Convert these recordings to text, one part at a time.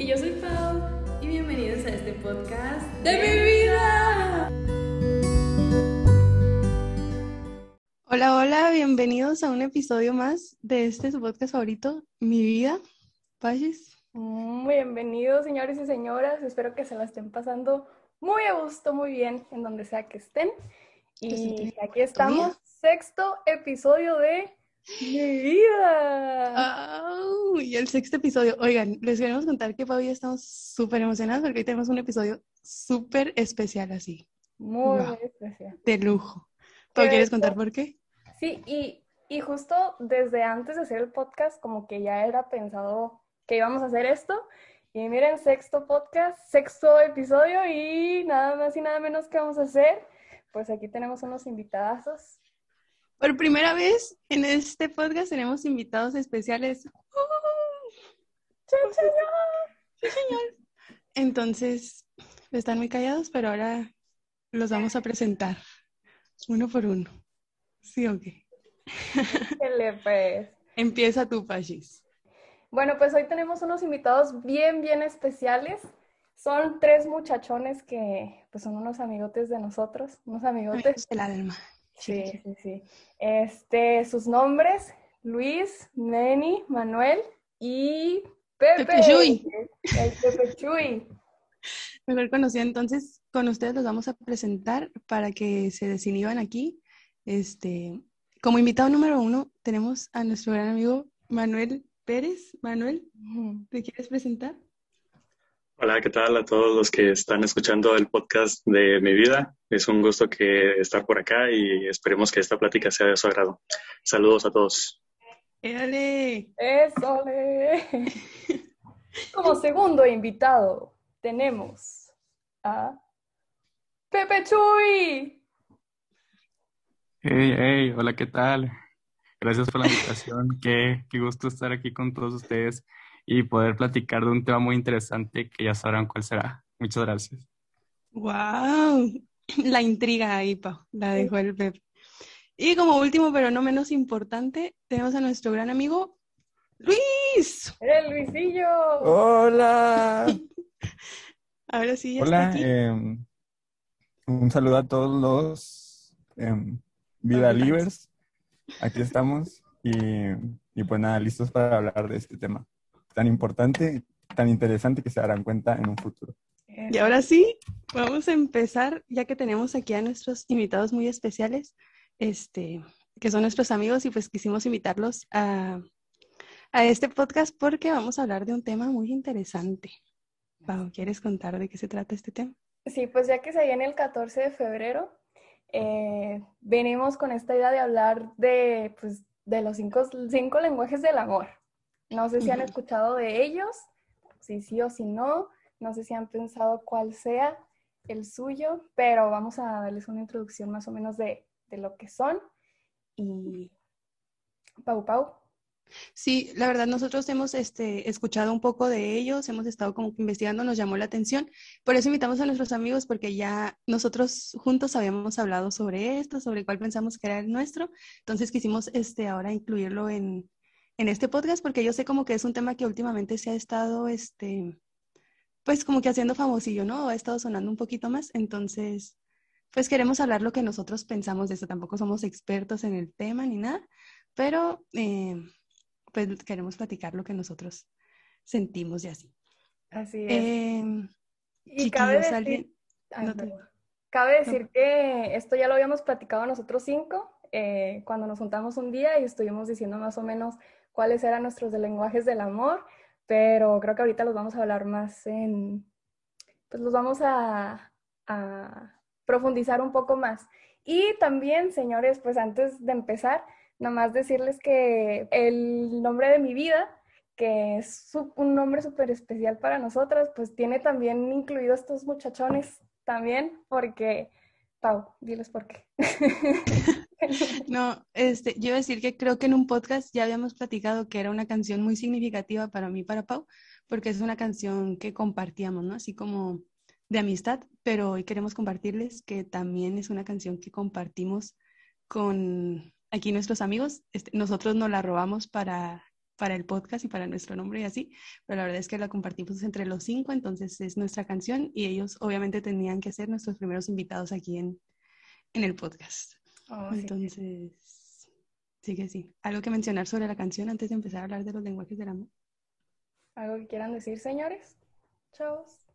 Y yo soy Pau y bienvenidos a este podcast de mi vida. Hola, hola, bienvenidos a un episodio más de este su podcast favorito, Mi Vida. Pages. Bienvenidos, señores y señoras. Espero que se la estén pasando muy a gusto, muy bien, en donde sea que estén. Y aquí estamos, sexto episodio de Mi Vida. y el sexto episodio. Oigan, les queremos contar que Pau y yo estamos súper emocionados porque hoy tenemos un episodio súper especial así. Muy, especial. De lujo. ¿Pau, quieres contar por qué? Sí, y, y justo desde antes de hacer el podcast, como que ya era pensado que íbamos a hacer esto. Y miren, sexto podcast, sexto episodio y nada más y nada menos que vamos a hacer. Pues aquí tenemos unos invitadazos. Por primera vez en este podcast tenemos invitados especiales. ¡Sí, señor! Sí, señor. Entonces, están muy callados, pero ahora los vamos a presentar uno por uno. ¿Sí o qué? pues. Empieza tú, Pachis. Bueno, pues hoy tenemos unos invitados bien, bien especiales. Son tres muchachones que pues son unos amigotes de nosotros, unos amigotes. del alma. Sí, sí, sí. Este, sus nombres, Luis, Neni, Manuel y Pepe. Pepe Chuy. El Pepe Chuy. Mejor conocido. Entonces, con ustedes los vamos a presentar para que se desinhiban aquí. Este, como invitado número uno, tenemos a nuestro gran amigo Manuel Pérez. Manuel, ¿te quieres presentar? Hola, ¿qué tal a todos los que están escuchando el podcast de mi vida? Es un gusto que estar por acá y esperemos que esta plática sea de su agrado. Saludos a todos. ¡Éale! ¡Eso! Como segundo invitado tenemos a Pepe Chuy. Hey, hey, hola, ¿qué tal? Gracias por la invitación. qué, qué gusto estar aquí con todos ustedes y poder platicar de un tema muy interesante que ya sabrán cuál será. Muchas gracias. ¡Wow! La intriga ahí, Pau, la dejó el Pep. Y como último, pero no menos importante, tenemos a nuestro gran amigo Luis. ¡El Luisillo! ¡Hola! Ahora sí, ya Hola, está aquí. eh, un saludo a todos los eh, Vida Livers. Aquí estamos y, y pues nada, listos para hablar de este tema tan importante, tan interesante que se darán cuenta en un futuro. Y ahora sí, vamos a empezar, ya que tenemos aquí a nuestros invitados muy especiales, este, que son nuestros amigos, y pues quisimos invitarlos a, a este podcast porque vamos a hablar de un tema muy interesante. Pau, ¿quieres contar de qué se trata este tema? Sí, pues ya que se viene el 14 de febrero, eh, venimos con esta idea de hablar de, pues, de los cinco, cinco lenguajes del amor. No sé si han escuchado de ellos, si sí o si no, no sé si han pensado cuál sea el suyo, pero vamos a darles una introducción más o menos de, de lo que son. Y Pau Pau. Sí, la verdad nosotros hemos este, escuchado un poco de ellos, hemos estado como que investigando, nos llamó la atención, por eso invitamos a nuestros amigos porque ya nosotros juntos habíamos hablado sobre esto, sobre cuál pensamos que era el nuestro, entonces quisimos este, ahora incluirlo en, en este podcast porque yo sé como que es un tema que últimamente se ha estado, este, pues como que haciendo famosillo, ¿no? Ha estado sonando un poquito más, entonces, pues queremos hablar lo que nosotros pensamos de esto, tampoco somos expertos en el tema ni nada, pero eh, pues queremos platicar lo que nosotros sentimos y así. Así es. Eh, y cabe decir, alguien... Ay, no te- perdón. cabe decir que esto ya lo habíamos platicado nosotros cinco eh, cuando nos juntamos un día y estuvimos diciendo más o menos cuáles eran nuestros lenguajes del amor, pero creo que ahorita los vamos a hablar más en, pues los vamos a, profundizar un poco más. Y también, señores, pues antes de empezar, nomás decirles que el nombre de mi vida, que es un nombre súper especial para nosotras, pues tiene también incluido estos muchachones también, porque, Pau, diles por qué. No, este, yo iba a decir que creo que en un podcast ya habíamos platicado que era una canción muy significativa para mí, para Pau, porque es una canción que compartíamos, ¿no? Así como de amistad, pero hoy queremos compartirles que también es una canción que compartimos con aquí nuestros amigos. Este, nosotros nos la robamos para para el podcast y para nuestro nombre y así, pero la verdad es que la compartimos entre los cinco, entonces es nuestra canción y ellos obviamente tenían que ser nuestros primeros invitados aquí en, en el podcast. Oh, sí. entonces, sí que sí. ¿Algo que mencionar sobre la canción antes de empezar a hablar de los lenguajes del amor? ¿Algo que quieran decir, señores? Chavos.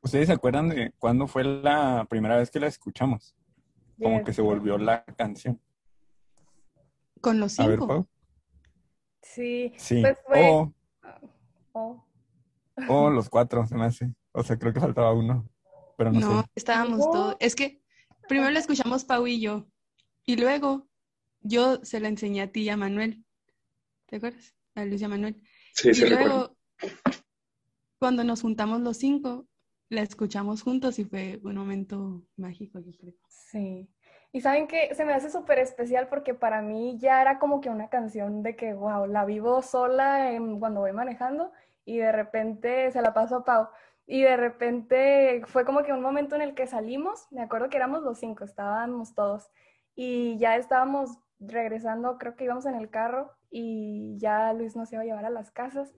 ¿Ustedes se acuerdan de cuándo fue la primera vez que la escuchamos? Como Yes. que se volvió la canción. Con los A ver, cinco. Pau. Sí. Sí. Pues fue- O, Oh. o los cuatro, se me hace. O sea, creo que faltaba uno. Pero no, No, sé. estábamos todos. Es que primero la escuchamos Pau y yo. Y luego yo se la enseñé a ti y a Manuel. ¿Te acuerdas? A Luis y a Manuel. Sí, sí, y recuerdo. luego, cuando nos juntamos los cinco, la escuchamos juntos y fue un momento mágico, yo creo. Sí. Y saben que se me hace súper especial porque para mí ya era como que una canción de que, wow, la vivo sola en- cuando voy manejando y de repente se la paso a Pau. Y de repente fue como que un momento en el que salimos, me acuerdo que éramos los cinco, estábamos todos. Y ya estábamos regresando, creo que íbamos en el carro y ya Luis nos iba a llevar a las casas.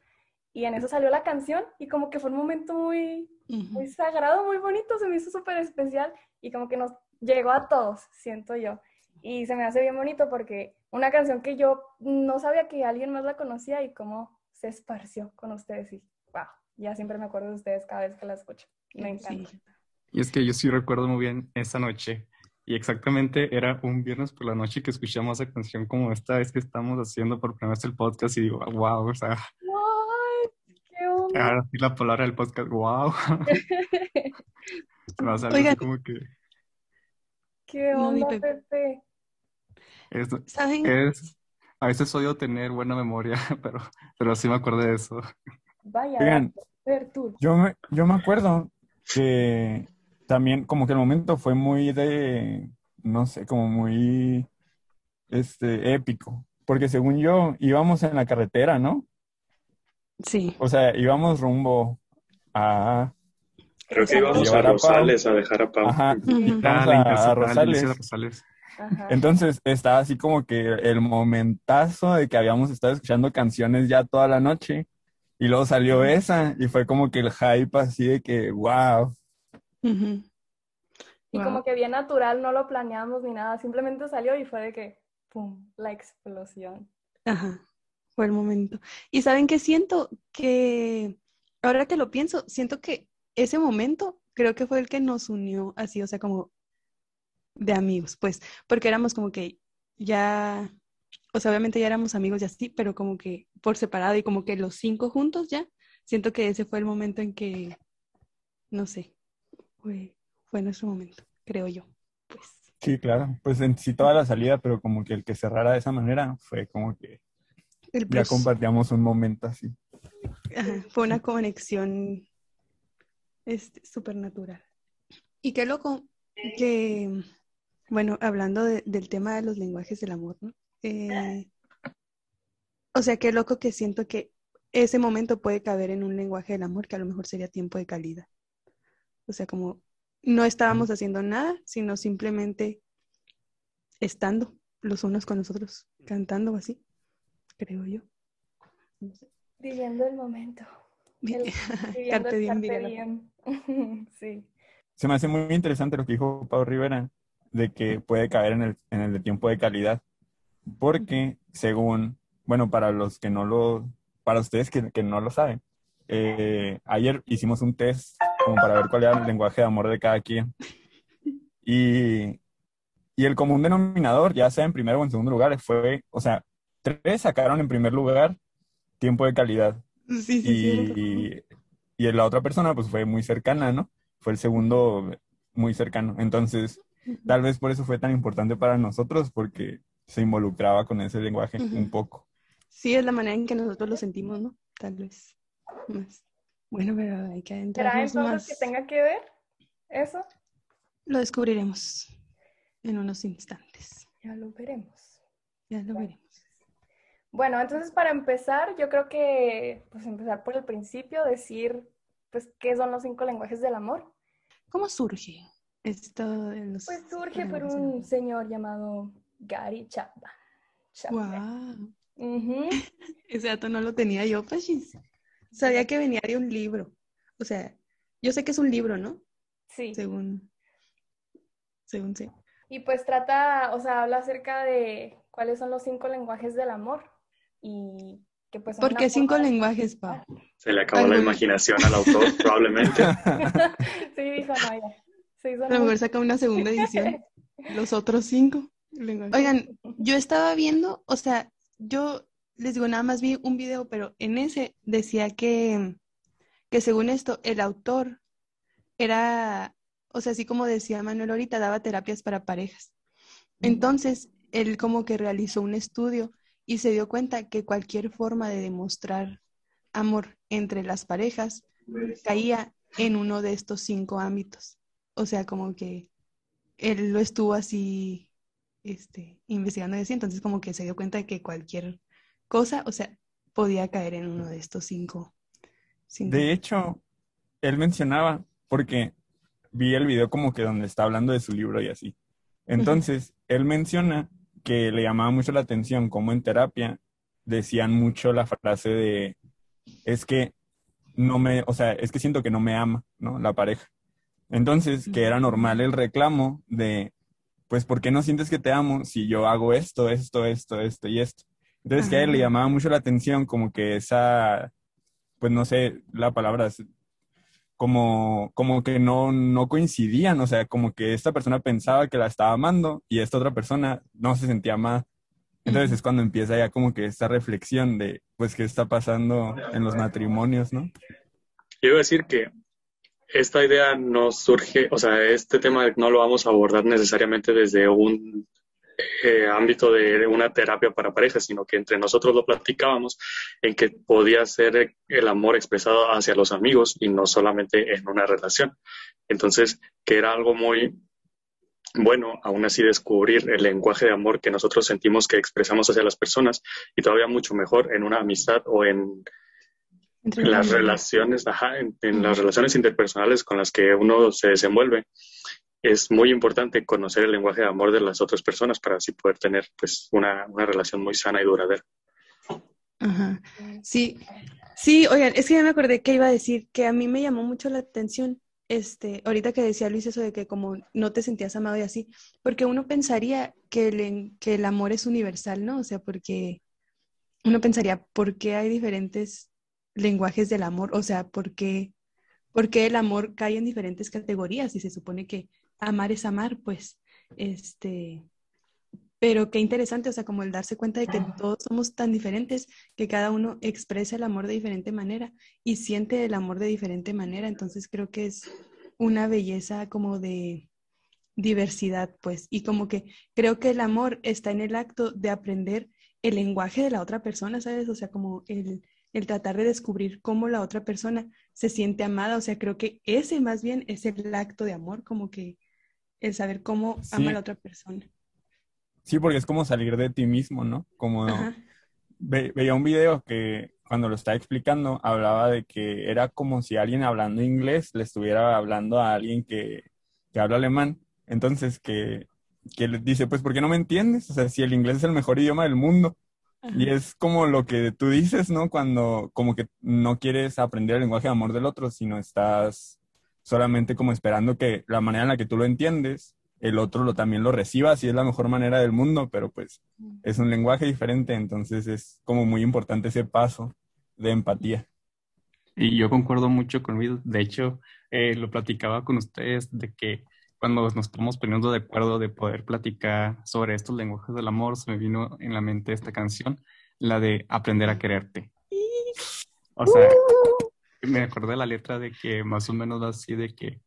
Y en eso salió la canción y como que fue un momento muy, Ujú. muy sagrado, muy bonito, se me hizo súper especial y como que nos llegó a todos, siento yo. Y se me hace bien bonito porque una canción que yo no sabía que alguien más la conocía y cómo se esparció con ustedes y wow, ya siempre me acuerdo de ustedes cada vez que la escucho. Me encanta. Sí. Y es que yo sí recuerdo muy bien esa noche. Y exactamente era un viernes por la noche que escuchamos esa canción como esta vez que estamos haciendo por primera vez el podcast y digo, wow, o sea. ¡Qué onda! ahora sí la palabra del podcast, wow. Se algo así Oigan. como que ¡Qué No, onda, Pepe. Pepe! es, ¿Saben? es- a veces odio tener buena memoria, pero, pero sí me acuerdo de eso. Vaya, Oigan, ver tú. yo me, yo me acuerdo que también como que el momento fue muy de, no sé, como muy este, épico. Porque según yo, íbamos en la carretera, ¿no? Sí. O sea, íbamos rumbo a... Creo que íbamos a. Rosales a dejar a Pau. Ajá, la a- a Rosales. Ajá. Entonces estaba así como que el momentazo de que habíamos estado escuchando canciones ya toda la noche y luego salió esa y fue como que el hype así de que wow. Ujú. Y Wow. como que bien natural, no lo planeamos ni nada, simplemente salió y fue de que, ¡pum!, la explosión. Ajá, fue el momento. Y saben que siento que, ahora que lo pienso, siento que ese momento creo que fue el que nos unió así, o sea, como de amigos, pues, porque éramos como que ya, o sea, obviamente ya éramos amigos y así, pero como que por separado y como que los cinco juntos ya, siento que ese fue el momento en que, no sé, fue, fue nuestro momento, creo yo, pues. Sí, claro. Pues en sí toda la salida, pero como que el que cerrara de esa manera fue como que El ya compartíamos un momento así. Ajá, fue una conexión este, supernatural. Y qué loco que, bueno, hablando de- del tema de los lenguajes del amor, ¿no? Eh, o sea, qué loco que siento que ese momento puede caber en un lenguaje del amor que a lo mejor sería tiempo de calidad. O sea, como no estábamos haciendo nada, sino simplemente estando los unos con los otros, cantando o así, creo yo. No sé. Viviendo el momento. El- viviendo el diem, diem. Sí. Se me hace muy interesante lo que dijo Pau Rivera, de que puede caer en el, en el de tiempo de calidad. Porque según, bueno, para los que no lo, para ustedes que, que no lo saben, eh, ayer hicimos un test como para ver cuál era el lenguaje de amor de cada quien. Y, y el común denominador, ya sea en primer o en segundo lugar, fue, o sea, tres sacaron en primer lugar tiempo de calidad Sí, sí, sí. y, y la otra persona pues fue muy cercana, ¿no? Fue el segundo muy cercano. Entonces, tal vez por eso fue tan importante para nosotros, porque se involucraba con ese lenguaje Ujú. un poco. Sí, es la manera en que nosotros lo sentimos, ¿no? Tal vez más. Bueno, pero hay que ¿Será adentrarnos entonces más. que tenga que ver eso? Lo descubriremos en unos instantes. Ya lo veremos. Ya lo veremos. Bueno, entonces para empezar, yo creo que pues empezar por el principio, decir pues qué son los cinco lenguajes del amor. ¿Cómo surge esto de los Pues surge por un señor llamado Gary Chapman. Chapman. Ujú. Eso Ese dato no lo tenía yo, Pachis. Sabía que venía de un libro. O sea, yo sé que es un libro, ¿no? Sí. Según, según sé. Y pues trata, o sea, habla acerca de cuáles son los cinco lenguajes del amor y que pues ¿Por qué cinco lenguajes, pa? Se le acabó la imaginación al autor, probablemente. sí, dijo, no, ya. Sí, son A lo mejor saca una segunda edición. Los otros cinco. lenguajes. Oigan, yo estaba viendo, o sea, yo les digo, nada más vi un video, pero en ese decía que, que según esto, el autor era, o sea, así como decía Manuel ahorita, daba terapias para parejas. Entonces, él como que realizó un estudio y se dio cuenta que cualquier forma de demostrar amor entre las parejas caía en uno de estos cinco ámbitos. O sea, como que él lo estuvo así este, investigando y así, entonces como que se dio cuenta de que cualquier cosa, o sea, podía caer en uno de estos cinco. De hecho, él mencionaba, porque vi el video como que donde está hablando de su libro y así. Entonces, él menciona que le llamaba mucho la atención como en terapia decían mucho la frase de, es que no me, o sea, es que siento que no me ama, ¿no? La pareja. Entonces, que era normal el reclamo de, pues, ¿por qué no sientes que te amo si yo hago esto, esto, esto, esto y esto? Entonces, que a él le llamaba mucho la atención como que esa, pues no sé, la palabra como, como que no, no coincidían, o sea, como que esta persona pensaba que la estaba amando y esta otra persona no se sentía amada. Entonces es cuando empieza ya como que esta reflexión de, pues, qué está pasando en los matrimonios, ¿no? Yo iba a decir que esta idea no surge, o sea, este tema no lo vamos a abordar necesariamente desde un eh, ámbito de una terapia para parejas, sino que entre nosotros lo platicábamos en que podía ser el amor expresado hacia los amigos y no solamente en una relación. Entonces, que era algo muy bueno, aún así descubrir el lenguaje de amor que nosotros sentimos que expresamos hacia las personas y todavía mucho mejor en una amistad o en las relaciones, ajá, en, en las relaciones interpersonales con las que uno se desenvuelve, es muy importante conocer el lenguaje de amor de las otras personas para así poder tener pues una, una relación muy sana y duradera. Ajá. Sí, sí, oigan, es que ya me acordé que iba a decir que a mí me llamó mucho la atención, este, ahorita que decía Luis eso de que como no te sentías amado y así, porque uno pensaría que el, que el amor es universal, ¿no? O sea, porque uno pensaría, ¿por qué hay diferentes lenguajes del amor? O sea, ¿por qué, por qué el amor cae en diferentes categorías? Y se supone que amar es amar, pues, este, pero qué interesante, o sea, como el darse cuenta de que todos somos tan diferentes, que cada uno expresa el amor de diferente manera y siente el amor de diferente manera. Entonces creo que es una belleza como de diversidad, pues, y como que creo que el amor está en el acto de aprender el lenguaje de la otra persona, ¿sabes? O sea, como el, el tratar de descubrir cómo la otra persona se siente amada, o sea, creo que ese más bien es el acto de amor, como que el saber cómo ama Sí. a la otra persona. Sí, porque es como salir de ti mismo, ¿no? Como ve- veía un video que cuando lo estaba explicando hablaba de que era como si alguien hablando inglés le estuviera hablando a alguien que, que habla alemán. Entonces que, que le dice, pues, ¿por qué no me entiendes? O sea, si el inglés es el mejor idioma del mundo. Y es como lo que tú dices, ¿no? Cuando como que no quieres aprender el lenguaje de amor del otro, sino estás solamente como esperando que la manera en la que tú lo entiendes, el otro lo también lo reciba, si es la mejor manera del mundo, pero pues es un lenguaje diferente, entonces es como muy importante ese paso de empatía. Y yo concuerdo mucho con Luis. De hecho, eh, lo platicaba con ustedes de que cuando nos estamos poniendo de acuerdo de poder platicar sobre estos lenguajes del amor, se me vino en la mente esta canción, la de Aprender a quererte. O sea, me acordé de la letra de que más o menos así de que...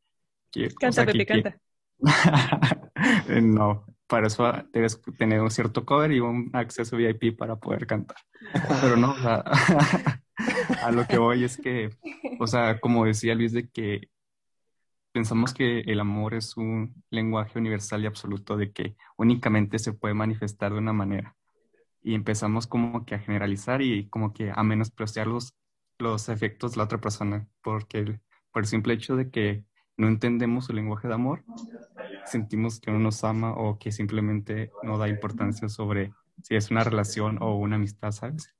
que o Canta, sea, que- Pepe, que- canta. no, para eso debes tener un cierto cover y un acceso VIP para poder cantar. Pero no, o sea, a lo que voy es que, o sea, como decía Luis, de que pensamos que el amor es un lenguaje universal y absoluto, de que únicamente se puede manifestar de una manera. Y empezamos como que a generalizar y como que a menospreciar los, los efectos de la otra persona, porque por el simple hecho de que no entendemos su lenguaje de amor, sentimos que no nos ama o que simplemente no da importancia sobre si es una relación o una amistad, ¿sabes?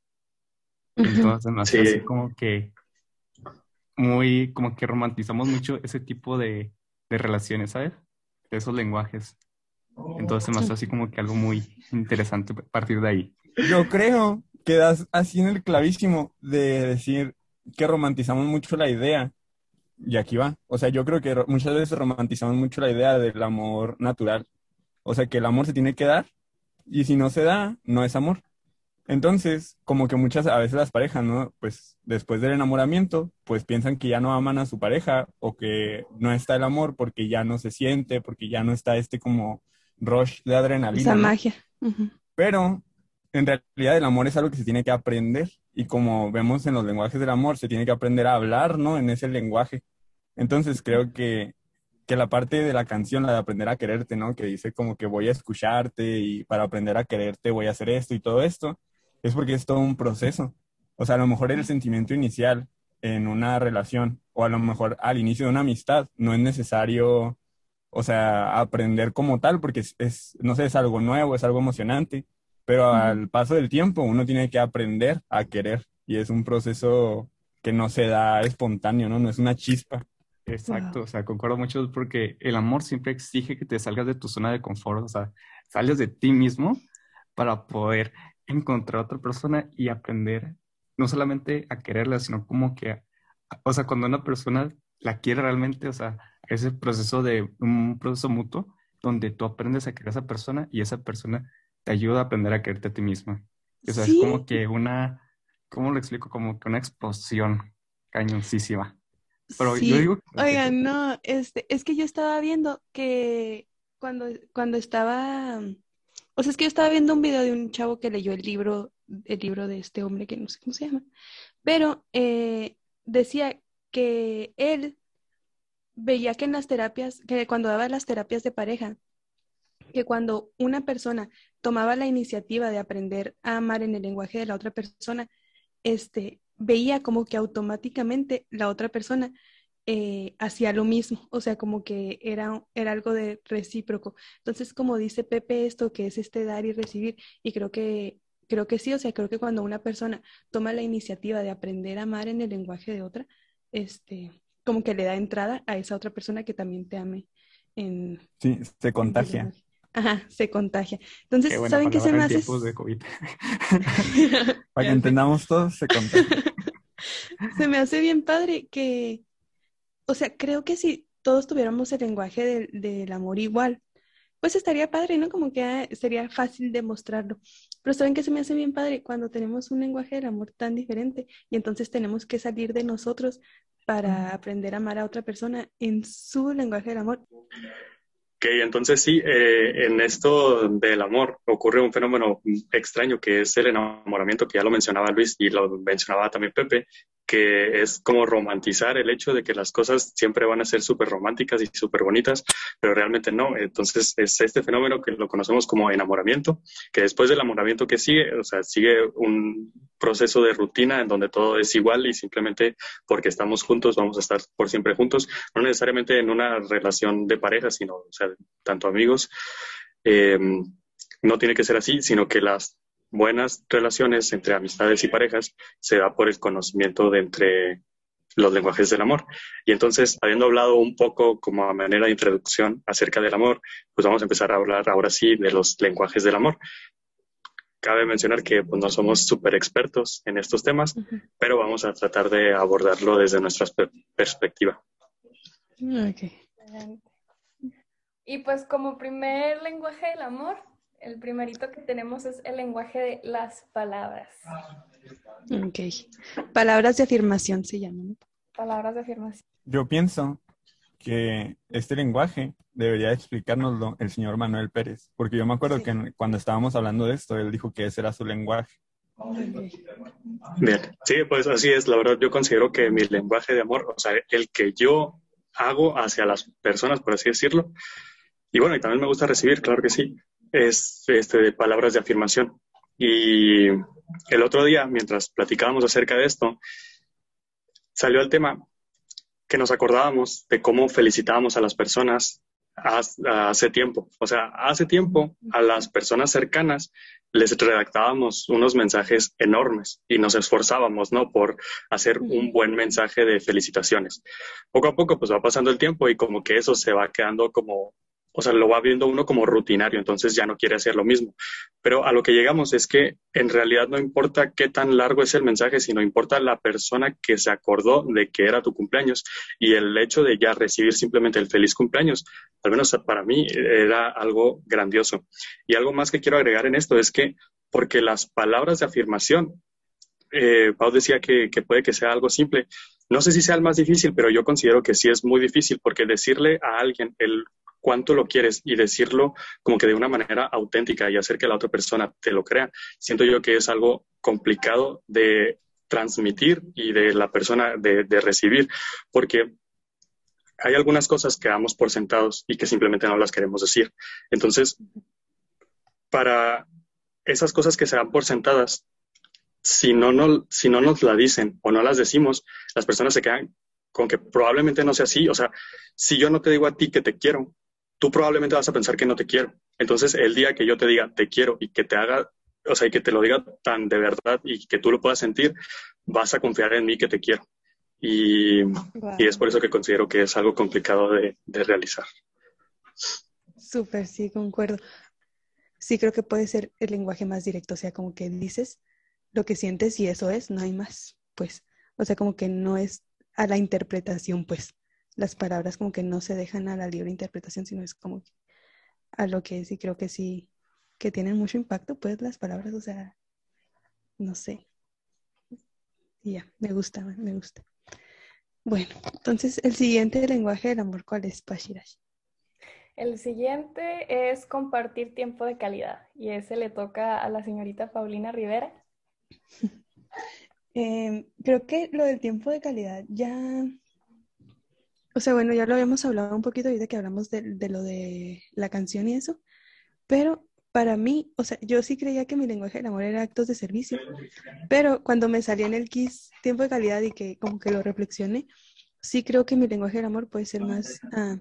Entonces, me hace así como que muy, como que romantizamos mucho ese tipo de, de relaciones, ¿sabes? De esos lenguajes. Entonces, hace así como que algo muy interesante a partir de ahí. Yo creo que das así en el clavísimo de decir que romantizamos mucho la idea. Y aquí va. O sea, yo creo que muchas veces romantizamos mucho la idea del amor natural. O sea, que el amor se tiene que dar y si no se da, no es amor. Entonces, como que muchas a veces las parejas, ¿no? Pues después del enamoramiento, pues piensan que ya no aman a su pareja o que no está el amor porque ya no se siente, porque ya no está este como rush de adrenalina. Esa magia. Pero en realidad el amor es algo que se tiene que aprender y como vemos en los lenguajes del amor, se tiene que aprender a hablar, ¿no? En ese lenguaje. Entonces creo que que la parte de la canción, la de aprender a quererte, ¿no? Que dice como que voy a escucharte y para aprender a quererte voy a hacer esto y todo esto, es porque es todo un proceso. O sea, a lo mejor el sentimiento inicial en una relación o a lo mejor al inicio de una amistad no es necesario, o sea, aprender como tal porque es, no sé, es algo nuevo, es algo emocionante, pero al paso del tiempo uno tiene que aprender a querer y es un proceso que no se da espontáneo, ¿no? No es una chispa. Exacto, o sea, concuerdo mucho porque el amor siempre exige que te salgas de tu zona de confort, o sea, sales de ti mismo para poder encontrar a otra persona y aprender no solamente a quererla, sino como que, o sea, cuando una persona la quiere realmente, o sea, ese proceso de un proceso mutuo donde tú aprendes a querer a esa persona y esa persona te ayuda a aprender a quererte a ti misma. O sea, es como que una, ¿cómo lo explico? Como que una explosión cañoncísima. Pero yo digo... Oigan, no, este, es que yo estaba viendo que cuando, cuando estaba... O sea, es que yo estaba viendo un video de un chavo que leyó el libro, el libro de este hombre que no sé cómo se llama, pero eh, decía que él veía que en las terapias, que cuando daba las terapias de pareja, que cuando una persona tomaba la iniciativa de aprender a amar en el lenguaje de la otra persona, este, veía como que automáticamente la otra persona eh, hacía lo mismo, o sea, como que era, era algo de recíproco. Entonces, como dice Pepe, esto que es este dar y recibir, y creo que, creo que sí, o sea, creo que cuando una persona toma la iniciativa de aprender a amar en el lenguaje de otra, este, como que le da entrada a esa otra persona que también te ame en... Sí, se contagia. Ajá, se contagia. Entonces, ¿saben qué se me hace? Para que entendamos todos, se contagia. se me hace bien padre que, o sea, creo que si todos tuviéramos el lenguaje del, amor igual, pues estaría padre, ¿no? Como que ah, sería fácil demostrarlo. Pero saben que se me hace bien padre cuando tenemos un lenguaje del amor tan diferente y entonces tenemos que salir de nosotros para aprender a amar a otra persona en su lenguaje del amor. Entonces sí, eh, en esto del amor ocurre un fenómeno extraño que es el enamoramiento, que ya lo mencionaba Luis y lo mencionaba también Pepe, que es como romantizar el hecho de que las cosas siempre van a ser súper románticas y súper bonitas, pero realmente no. Entonces es este fenómeno que lo conocemos como enamoramiento, que después del enamoramiento que sigue, o sea, sigue un proceso de rutina en donde todo es igual y simplemente porque estamos juntos vamos a estar por siempre juntos, no necesariamente en una relación de pareja, sino, o sea, tanto amigos. Eh, no tiene que ser así, sino que las buenas relaciones entre amistades y parejas se da por el conocimiento de entre los lenguajes del amor. Y entonces, habiendo hablado un poco como a manera de introducción acerca del amor, pues vamos a empezar a hablar ahora sí de los lenguajes del amor. Cabe mencionar que pues, no somos súper expertos en estos temas, pero vamos a tratar de abordarlo desde nuestra perspectiva. Y pues como primer lenguaje del amor, el primerito que tenemos es el lenguaje de las palabras. Ok. Palabras de afirmación se llaman. Palabras de afirmación. Yo pienso que este lenguaje debería explicárnoslo el señor Manuel Pérez, porque yo me acuerdo que cuando estábamos hablando de esto, él dijo que ese era su lenguaje. Bien, sí, pues así es, la verdad yo considero que mi lenguaje de amor, o sea, el que yo hago hacia las personas, por así decirlo, y bueno, y también me gusta recibir, claro que sí, es este, de palabras de afirmación. Y el otro día, mientras platicábamos acerca de esto, salió el tema que nos acordábamos de cómo felicitábamos a las personas hace tiempo. O sea, hace tiempo a las personas cercanas les redactábamos unos mensajes enormes y nos esforzábamos, ¿no? Por hacer un buen mensaje de felicitaciones. Poco a poco, pues va pasando el tiempo y como que eso se va quedando como o sea, lo va viendo uno como rutinario, entonces ya no quiere hacer lo mismo. Pero a lo que llegamos es que en realidad no importa qué tan largo es el mensaje, sino importa la persona que se acordó de que era tu cumpleaños y el hecho de ya recibir simplemente el feliz cumpleaños, al menos para mí era algo grandioso. Y algo más que quiero agregar en esto es que porque las palabras de afirmación, eh, Pau decía que, que puede que sea algo simple, no sé si sea el más difícil, pero yo considero que sí es muy difícil porque decirle a alguien el cuánto lo quieres y decirlo como que de una manera auténtica y hacer que la otra persona te lo crea, siento yo que es algo complicado de transmitir y de la persona de, recibir, porque hay algunas cosas que damos por sentados y que simplemente no las queremos decir. Entonces, para esas cosas que se dan por sentadas, si no, no, si no nos la dicen o no las decimos, las personas se quedan con que probablemente no sea así. O sea, si yo no te digo a ti que te quiero, tú probablemente vas a pensar que no te quiero. Entonces, el día que yo te diga te quiero y que te haga, o sea, y que te lo diga tan de verdad y que tú lo puedas sentir, vas a confiar en mí que te quiero. Y, es por eso que considero que es algo complicado de, de realizar. Súper, sí, concuerdo. Sí, creo que puede ser el lenguaje más directo, o sea, como que dices lo que sientes y eso es, no hay más, pues, o sea, como que no es a la interpretación, pues las palabras como que no se dejan a la libre interpretación, sino es como a lo que sí creo que sí, que tienen mucho impacto, pues las palabras, o sea, no sé. ya, me gusta, me gusta. Bueno, entonces el siguiente lenguaje del amor, ¿cuál es, Pashirash? El siguiente es compartir tiempo de calidad y ese le toca a la señorita Paulina Rivera. Em, creo que lo del tiempo de calidad ya o sea, bueno, ya lo habíamos hablado un poquito ahorita que hablamos de, lo de la canción y eso, pero para mí, o sea, yo sí creía que mi lenguaje del amor era actos de servicio, pero cuando me salía en el KISS tiempo de calidad y que como que lo reflexioné, sí creo que mi lenguaje del amor puede ser más ah,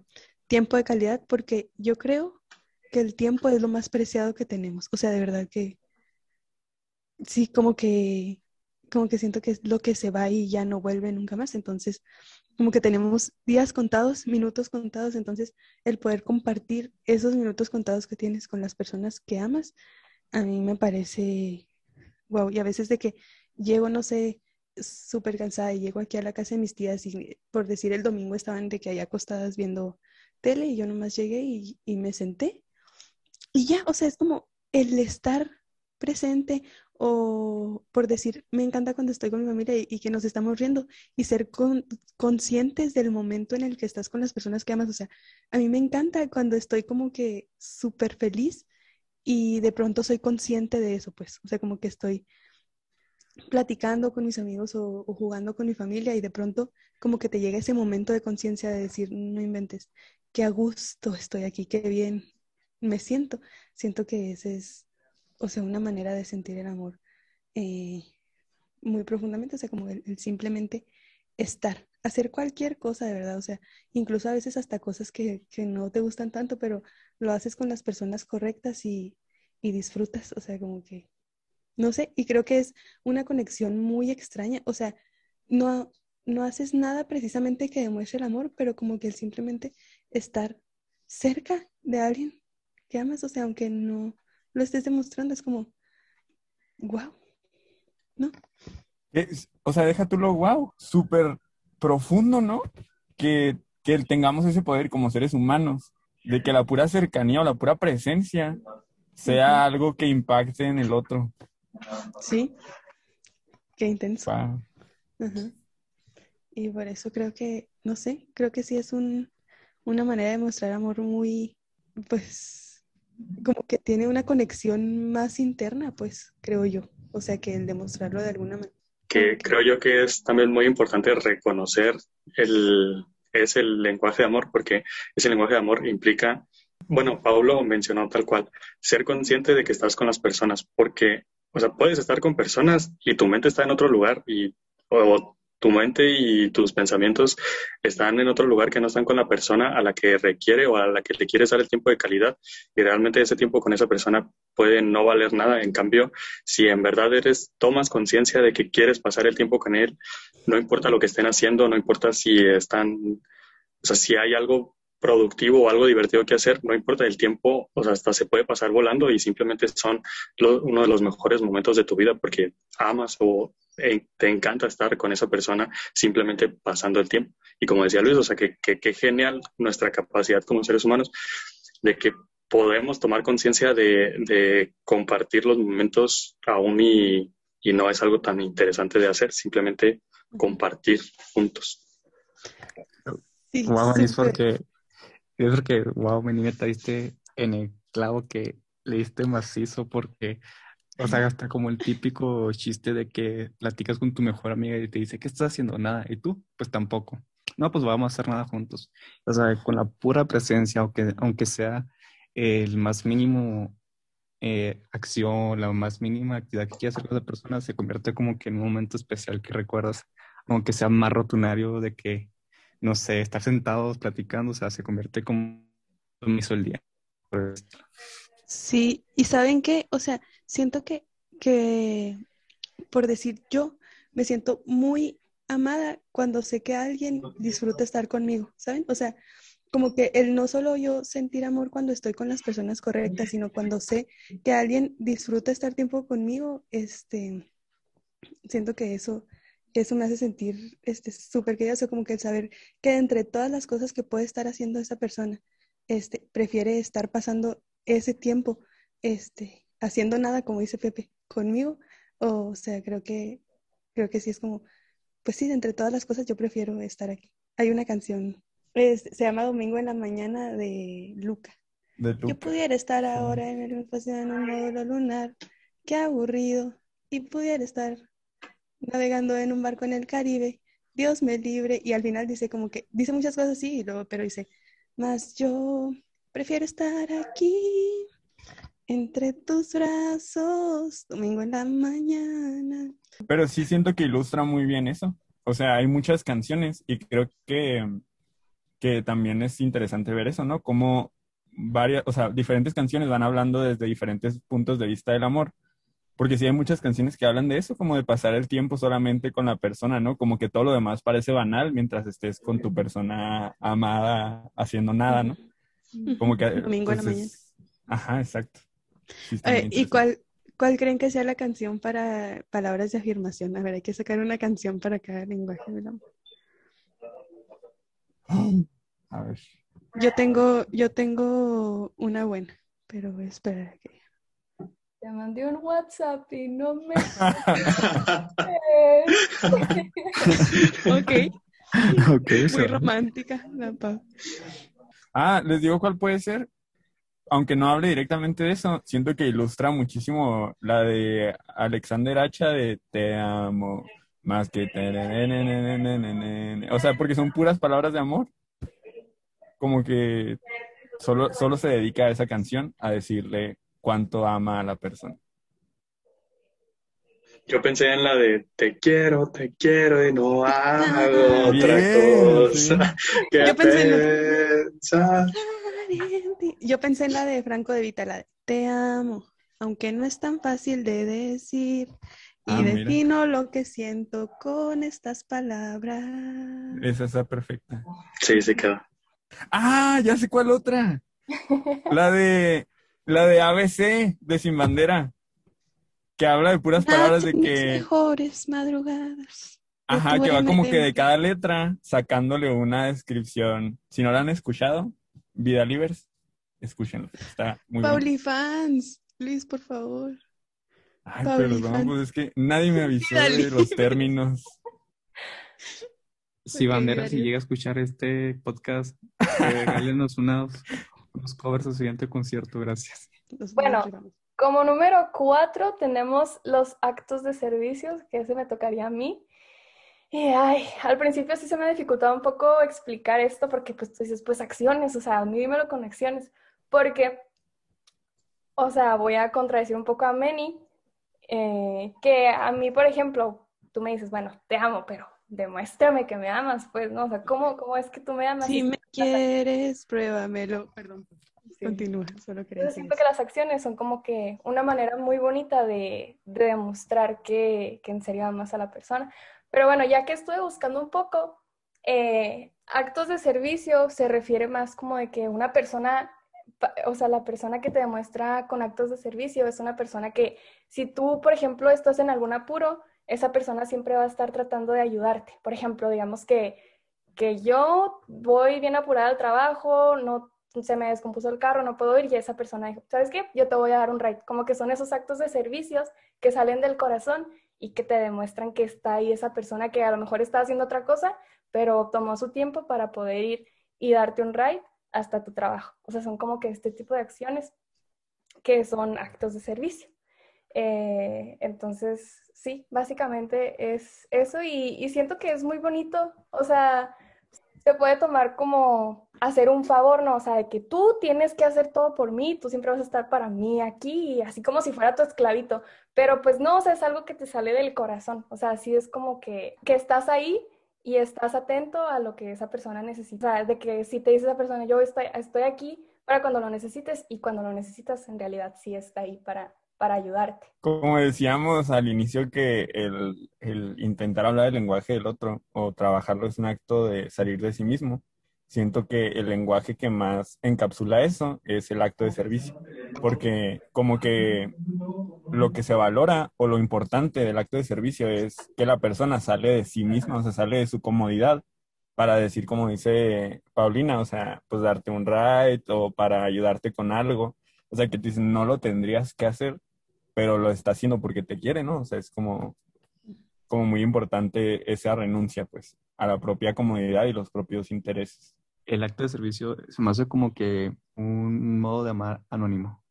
tiempo de calidad porque yo creo que el tiempo es lo más preciado que tenemos. O sea, de verdad que sí, como que como que siento que es lo que se va y ya no vuelve nunca más. Entonces, como que tenemos días contados, minutos contados, entonces el poder compartir esos minutos contados que tienes con las personas que amas, a mí me parece, wow, y a veces de que llego, no sé, súper cansada y llego aquí a la casa de mis tías y por decir el domingo estaban de que allá acostadas viendo tele y yo nomás llegué y, y me senté y ya, o sea, es como el estar presente o por decir, me encanta cuando estoy con mi familia y, que nos estamos riendo y ser conscientes del momento en el que estás con las personas que amas. O sea, a mí me encanta cuando estoy como que súper feliz y de pronto soy consciente de eso, pues, o sea, como que estoy platicando con mis amigos o, jugando con mi familia y de pronto como que te llega ese momento de conciencia de decir, no inventes, qué a gusto estoy aquí, qué bien me siento. Siento que ese es o sea, una manera de sentir el amor eh, muy profundamente, o sea, como el, simplemente estar, hacer cualquier cosa de verdad, o sea, incluso a veces hasta cosas que, no te gustan tanto, pero lo haces con las personas correctas y, disfrutas, o sea, como que, no sé, y creo que es una conexión muy extraña, o sea, no, no haces nada precisamente que demuestre el amor, pero como que el simplemente estar cerca de alguien que amas, o sea, aunque no, lo estés demostrando, es como, wow, ¿no? o sea, deja tú lo wow, súper profundo, ¿no? Que, que tengamos ese poder como seres humanos, de que la pura cercanía o la pura presencia sea algo que impacte en el otro. Sí, qué intenso. Y por eso creo que, no sé, creo que sí es un, una manera de mostrar amor muy, pues, como que tiene una conexión más interna, pues, creo yo. O sea, que el demostrarlo de alguna manera. Que creo yo que es también muy importante reconocer el, es el lenguaje de amor, porque ese lenguaje de amor implica, bueno, Pablo mencionó tal cual, ser consciente de que estás con las personas, porque, o sea, puedes estar con personas y tu mente está en otro lugar y, o tu mente y tus pensamientos están en otro lugar que no están con la persona a la que requiere o a la que le quieres dar el tiempo de calidad y realmente ese tiempo con esa persona puede no valer nada. En cambio, si en verdad eres, tomas conciencia de que quieres pasar el tiempo con él, no importa lo que estén haciendo, no importa si están, o sea, si hay algo productivo o algo divertido que hacer, no importa el tiempo, o sea, hasta se puede pasar volando y simplemente son uno de los mejores momentos de tu vida porque amas o eh, te encanta estar con esa persona simplemente pasando el tiempo. Y como decía Luis, o sea, que, que, genial nuestra capacidad como seres humanos de que podemos tomar conciencia de, de, compartir los momentos aún y, y no es algo tan interesante de hacer, simplemente compartir juntos. Sí, wow, es porque yo creo que, wow, me metiste en el clavo que le diste macizo porque, o sea, hasta como el típico chiste de que platicas con tu mejor amiga y te dice, ¿qué estás haciendo? Nada. ¿Y tú? Pues tampoco. No, pues vamos a hacer nada juntos. O sea, con la pura presencia, aunque, aunque sea el más mínimo eh, acción, la más mínima actividad que quiera hacer con esa persona, se convierte como que en un momento especial que recuerdas, aunque sea más rotunario de que no sé, estar sentados platicando, o sea, se convierte como hizo el día. Sí, y ¿saben qué? O sea, siento que, que, por decir yo, me siento muy amada cuando sé que alguien disfruta estar conmigo, ¿saben? O sea, como que el no solo yo sentir amor cuando estoy con las personas correctas, sino cuando sé que alguien disfruta estar tiempo conmigo, este, siento que eso eso me hace sentir este súper querida, o como que el saber que entre todas las cosas que puede estar haciendo esa persona, este, prefiere estar pasando ese tiempo, este, haciendo nada, como dice Pepe, conmigo, o, sea, creo que, creo que sí es como, pues sí, entre todas las cosas yo prefiero estar aquí. Hay una canción, se llama Domingo en la Mañana de Luca. Yo pudiera estar ahora en el espacio en un módulo lunar, qué aburrido, y pudiera estar navegando en un barco en el Caribe, Dios me libre, y al final dice como que, dice muchas cosas así, pero dice, más yo prefiero estar aquí, entre tus brazos, domingo en la mañana. Pero sí siento que ilustra muy bien eso. O sea, hay muchas canciones y creo que, que también es interesante ver eso, ¿no? Como varias, o sea, diferentes canciones van hablando desde diferentes puntos de vista del amor. Porque sí hay muchas canciones que hablan de eso, como de pasar el tiempo solamente con la persona, ¿no? Como que todo lo demás parece banal mientras estés con tu persona amada haciendo nada, ¿no? Como que... Domingo en la mañana. Ajá, exacto. ¿Y cuál, cuál creen que sea la canción para palabras de afirmación? A ver, hay que sacar una canción para cada lenguaje del amor. A ver. Yo tengo, yo tengo una buena, pero espera que te mandé un WhatsApp y no me... ok. okay Muy romántica la Ah, les digo cuál puede ser. Aunque no hable directamente de eso, siento que ilustra muchísimo la de Alexander Hacha de Te amo más que O sea, porque son puras palabras de amor. Como que solo, solo se dedica a esa canción a decirle cuánto ama a la persona. Yo pensé en la de te quiero, te quiero y no hago otra cosa. Yo, pensé en la... Yo pensé en la de Franco de Vita, la de te amo, aunque no es tan fácil de decir. Y ah, defino lo que siento con estas palabras. Esa está perfecta. Sí, sí queda. Ah, ya sé cuál otra. La de la de ABC, de Sin Bandera, que habla de puras palabras de que... mejores madrugadas. Ajá, que va como que de cada letra sacándole una descripción. Si no la han escuchado, Vida Livers, escúchenlo. Está muy Pauli fans, please, por favor. Ay, pero vamos, es que nadie me avisó de los términos. Si Bandera, si llega a escuchar este podcast, regálenos unos los covers al siguiente concierto, gracias. Bueno, como número cuatro tenemos los actos de servicios, que ese me tocaría a mí. Y ay, al principio sí se me dificultaba un poco explicar esto porque pues tú dices, pues acciones, o sea, a mí dímelo con acciones, porque, o sea, voy a contradecir un poco a Meni, eh, que a mí, por ejemplo, tú me dices, bueno, te amo, pero demuéstrame que me amas, pues, ¿no? O sea, ¿cómo, cómo es que tú me amas? Si me quieres, pruébamelo. Perdón, continúa, solo quería decir siento que las acciones son como que una manera muy bonita de, de demostrar que, que, en serio amas a la persona. Pero bueno, ya que estuve buscando un poco, eh, actos de servicio se refiere más como de que una persona o sea, la persona que te demuestra con actos de servicio es una persona que si tú, por ejemplo, estás en algún apuro, esa persona siempre va a estar tratando de ayudarte. Por ejemplo, digamos que, que yo voy bien apurada al trabajo, no se me descompuso el carro, no puedo ir, y esa persona dijo, ¿sabes qué? Yo te voy a dar un ride. Como que son esos actos de servicios que salen del corazón y que te demuestran que está ahí esa persona que a lo mejor está haciendo otra cosa, pero tomó su tiempo para poder ir y darte un ride hasta tu trabajo. O sea, son como que este tipo de acciones que son actos de servicio. Eh, entonces, sí, básicamente es eso y, siento que es muy bonito. O sea, se puede tomar como hacer un favor, ¿no? O sea, de que tú tienes que hacer todo por mí, tú siempre vas a estar para mí aquí, así como si fuera tu esclavito. Pero pues no, o sea, es algo que te sale del corazón. O sea, así es como que, que estás ahí y estás atento a lo que esa persona necesita. O sea, de que si te dice esa persona, yo estoy, estoy aquí para cuando lo necesites y cuando lo necesitas, en realidad sí está ahí para, para ayudarte. Como decíamos al inicio que el, el intentar hablar el lenguaje del otro o trabajarlo es un acto de salir de sí mismo. Siento que el lenguaje que más encapsula eso es el acto de servicio, porque como que lo que se valora o lo importante del acto de servicio es que la persona sale de sí misma, o sea, sale de su comodidad para decir, como dice Paulina, o sea, pues darte un ride o para ayudarte con algo, o sea, que no lo tendrías que hacer, pero lo está haciendo porque te quiere, ¿no? O sea, es como, como muy importante esa renuncia, pues, a la propia comodidad y los propios intereses el acto de servicio se me hace como que un modo de amar anónimo,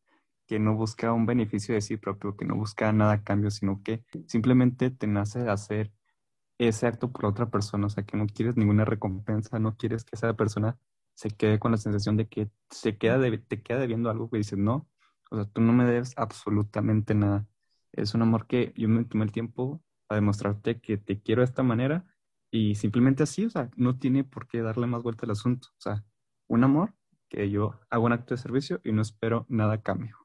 que no busca un beneficio de sí propio, que no busca nada a cambio, sino que simplemente te nace de hacer ese acto por otra persona, o sea, que no quieres ninguna recompensa, no quieres que esa persona se quede con la sensación de que se queda te queda debiendo algo que dices, no, o sea, tú no me debes absolutamente nada. Es un amor que yo me tomé el tiempo a demostrarte que te quiero de esta manera y simplemente así, o sea, no tiene por qué darle más vuelta al asunto. O sea, un amor que yo hago un acto de servicio y no espero nada a cambio.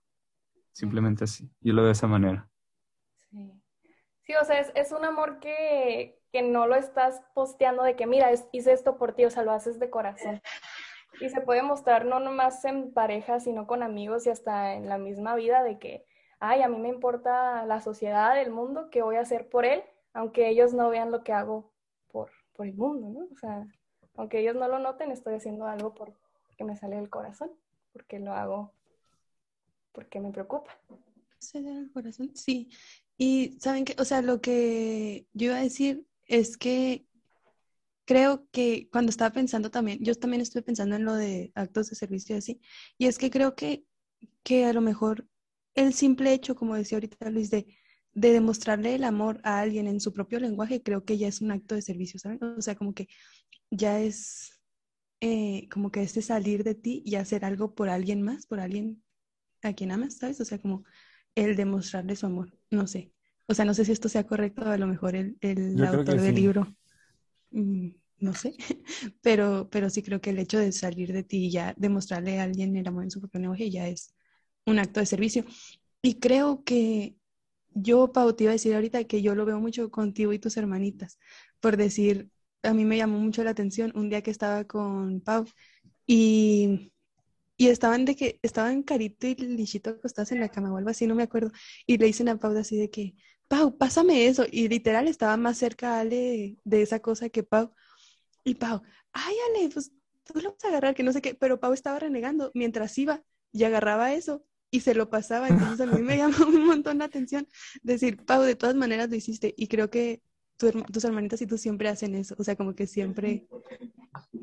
Simplemente así. Yo lo veo de esa manera. Sí. Sí, o sea, es, un amor que, que, no lo estás posteando de que, mira, hice esto por ti, o sea, lo haces de corazón. Y se puede mostrar no nomás en pareja, sino con amigos y hasta en la misma vida de que, ay, a mí me importa la sociedad, el mundo, ¿qué voy a hacer por él? Aunque ellos no vean lo que hago por el mundo, ¿no? O sea, aunque ellos no lo noten, estoy haciendo algo porque me sale del corazón, porque lo hago porque me preocupa. ¿Sale del corazón? Sí. Y saben que, o sea, lo que yo iba a decir es que creo que cuando estaba pensando también, yo también estuve pensando en lo de actos de servicio y así, y es que creo que, que a lo mejor el simple hecho, como decía ahorita Luis, de de demostrarle el amor a alguien en su propio lenguaje, creo que ya es un acto de servicio, ¿saben? O sea, como que ya es eh, como que este salir de ti y hacer algo por alguien más, por alguien a quien amas, ¿sabes? O sea, como el demostrarle su amor, no sé. O sea, no sé si esto sea correcto, a lo mejor el, el autor del libro, no sé, pero, pero sí creo que el hecho de salir de ti y ya demostrarle a alguien el amor en su propio lenguaje ya es un acto de servicio. Y creo que yo, Pau, te iba a decir ahorita que yo lo veo mucho contigo y tus hermanitas, por decir, a mí me llamó mucho la atención un día que estaba con Pau y, y estaban de que, estaban Carito y Lichito acostados en la cama o algo así, no me acuerdo, y le dicen a Pau así de que, Pau, pásame eso, y literal estaba más cerca Ale de esa cosa que Pau, y Pau, ay Ale, pues tú lo vas a agarrar, que no sé qué, pero Pau estaba renegando mientras iba y agarraba eso y se lo pasaba. Entonces a mí me llamó un montón la atención decir, Pau, de todas maneras lo hiciste. Y creo que tus hermanitas y tú siempre hacen eso. O sea, como que siempre,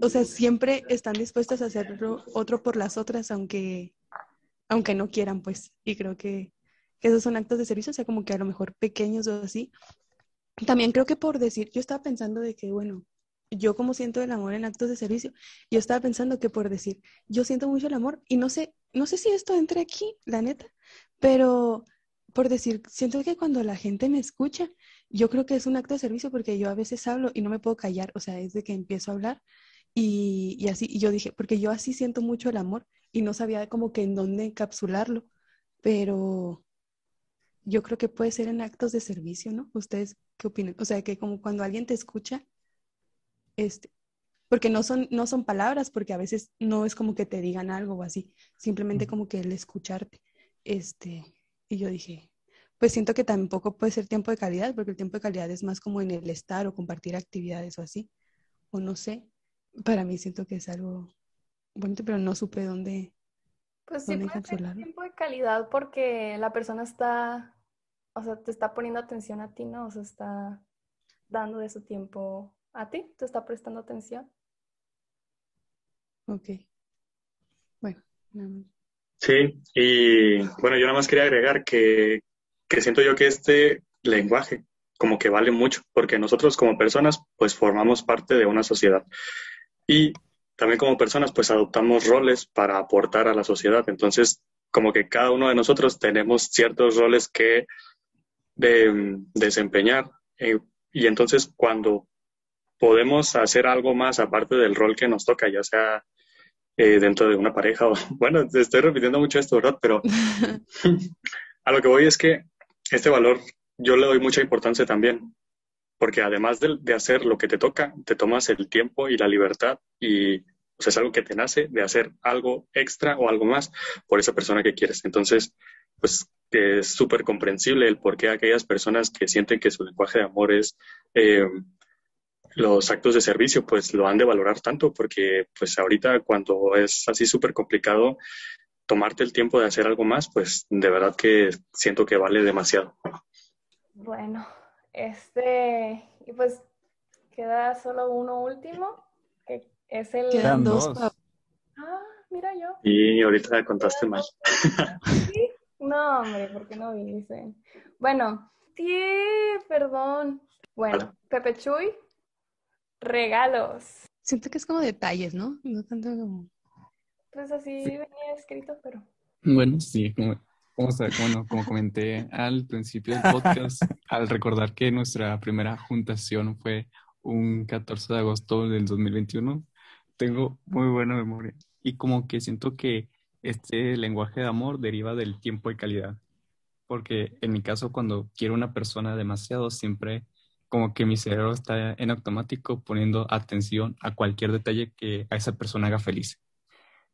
o sea, siempre están dispuestas a hacerlo otro por las otras, aunque, aunque no quieran, pues. Y creo que esos son actos de servicio, o sea, como que a lo mejor pequeños o así. También creo que por decir, yo estaba pensando de que, bueno, yo como siento el amor en actos de servicio, yo estaba pensando que por decir, yo siento mucho el amor y no sé, no sé si esto entra aquí, la neta, pero por decir, siento que cuando la gente me escucha, yo creo que es un acto de servicio porque yo a veces hablo y no me puedo callar, o sea, es de que empiezo a hablar y, y así, y yo dije, porque yo así siento mucho el amor y no sabía como que en dónde encapsularlo, pero yo creo que puede ser en actos de servicio, ¿no? ¿Ustedes qué opinan? O sea, que como cuando alguien te escucha, este, porque no son, no son palabras, porque a veces no es como que te digan algo o así, simplemente como que el escucharte. Este, y yo dije, pues siento que tampoco puede ser tiempo de calidad, porque el tiempo de calidad es más como en el estar o compartir actividades o así, o no sé. Para mí siento que es algo bonito, pero no supe dónde. Pues sí, ¿Dónde puede ser tiempo de calidad porque la persona está, o sea, te está poniendo atención a ti, ¿no? O sea, está dando de su tiempo a ti, te está prestando atención. Ok. Bueno, nada más. Sí, y bueno, yo nada más quería agregar que, que siento yo que este lenguaje como que vale mucho, porque nosotros como personas pues formamos parte de una sociedad y también como personas pues adoptamos roles para aportar a la sociedad. Entonces, como que cada uno de nosotros tenemos ciertos roles que de- desempeñar eh, y entonces cuando podemos hacer algo más aparte del rol que nos toca, ya sea eh, dentro de una pareja o, bueno, te estoy repitiendo mucho esto, ¿verdad? Pero a lo que voy es que este valor yo le doy mucha importancia también, porque además de, de hacer lo que te toca, te tomas el tiempo y la libertad y sea, es algo que te nace de hacer algo extra o algo más por esa persona que quieres. Entonces, pues que es súper comprensible el por qué aquellas personas que sienten que su lenguaje de amor es eh, los actos de servicio, pues lo han de valorar tanto, porque pues ahorita cuando es así súper complicado tomarte el tiempo de hacer algo más, pues de verdad que siento que vale demasiado. Bueno, este, y pues queda solo uno último, que es el... Quedan dos. Ah, mira yo. Y ahorita contaste mal. ¿Sí? No, hombre, ¿por qué no dicen? Bueno, sí, perdón. Bueno, Pepe Chuy, regalos. Siento que es como detalles, ¿no? No tanto como. Pues así venía escrito, pero... Bueno, sí, como, como, bueno, como comenté al principio del podcast, al recordar que nuestra primera juntación fue un 14 de agosto del 2021, tengo muy buena memoria y como que siento que este lenguaje de amor deriva del tiempo y calidad, porque en mi caso cuando quiero una persona demasiado, siempre como que mi cerebro está en automático poniendo atención a cualquier detalle que a esa persona haga feliz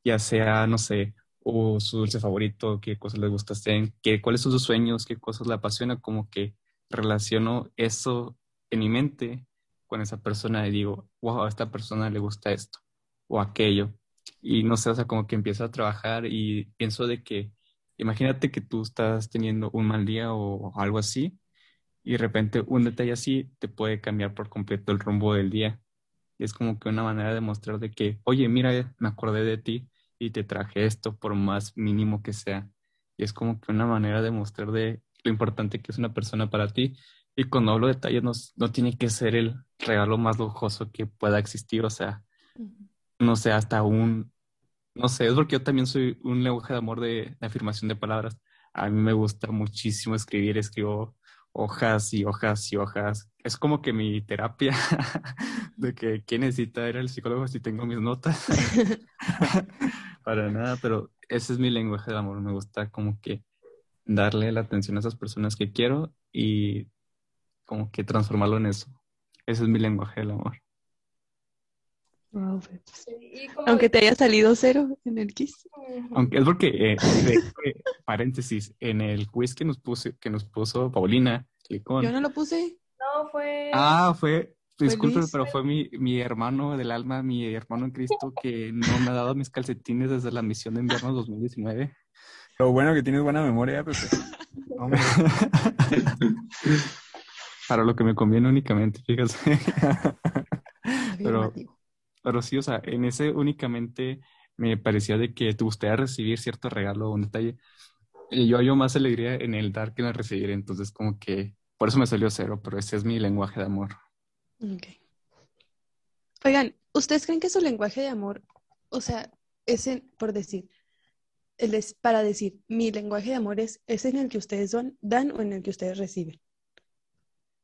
ya sea, no sé, o su dulce favorito, qué cosas le gusta hacer, qué, cuáles son sus sueños, qué cosas le apasiona, como que relaciono eso en mi mente con esa persona y digo, wow, a esta persona le gusta esto o aquello. Y no sé, o sea, como que empiezo a trabajar y pienso de que, imagínate que tú estás teniendo un mal día o algo así, y de repente un detalle así te puede cambiar por completo el rumbo del día. Y es como que una manera de mostrar de que, oye, mira, me acordé de ti y te traje esto por más mínimo que sea. Y es como que una manera de mostrar de lo importante que es una persona para ti. Y cuando hablo de detalles, no, no tiene que ser el regalo más lujoso que pueda existir. O sea, no sé, hasta un, no sé, es porque yo también soy un lenguaje de amor de, de afirmación de palabras. A mí me gusta muchísimo escribir, escribo hojas y hojas y hojas. Es como que mi terapia de que quién necesita ir al psicólogo si tengo mis notas. Para nada, pero ese es mi lenguaje de amor. Me gusta como que darle la atención a esas personas que quiero y como que transformarlo en eso. Ese es mi lenguaje del amor. Wow. Sí, como Aunque te haya salido cero en el kiss. Ujú. Aunque es porque, eh, de eh, paréntesis, en el quiz que nos puso, que nos puso Paulina Licón. Yo no lo puse. No, fue... Ah, fue, disculpe, pero fue mi, mi hermano del alma, mi hermano en Cristo, que no me ha dado mis calcetines desde la misión de invierno 2019. Lo bueno que tienes buena memoria, Pepe. Hombre. Para lo que me conviene únicamente, fíjate. Pero. Pero sí, o sea, en ese únicamente me parecía de que te gustaría recibir cierto regalo o un detalle. Y yo hallo más alegría en el dar que en el recibir, entonces como que por eso me salió cero, pero ese es mi lenguaje de amor. Ok. Oigan, ¿ustedes creen que su lenguaje de amor, o sea, es en- por decir, el es para decir, mi lenguaje de amor es, es en el que ustedes don- dan o en el que ustedes reciben?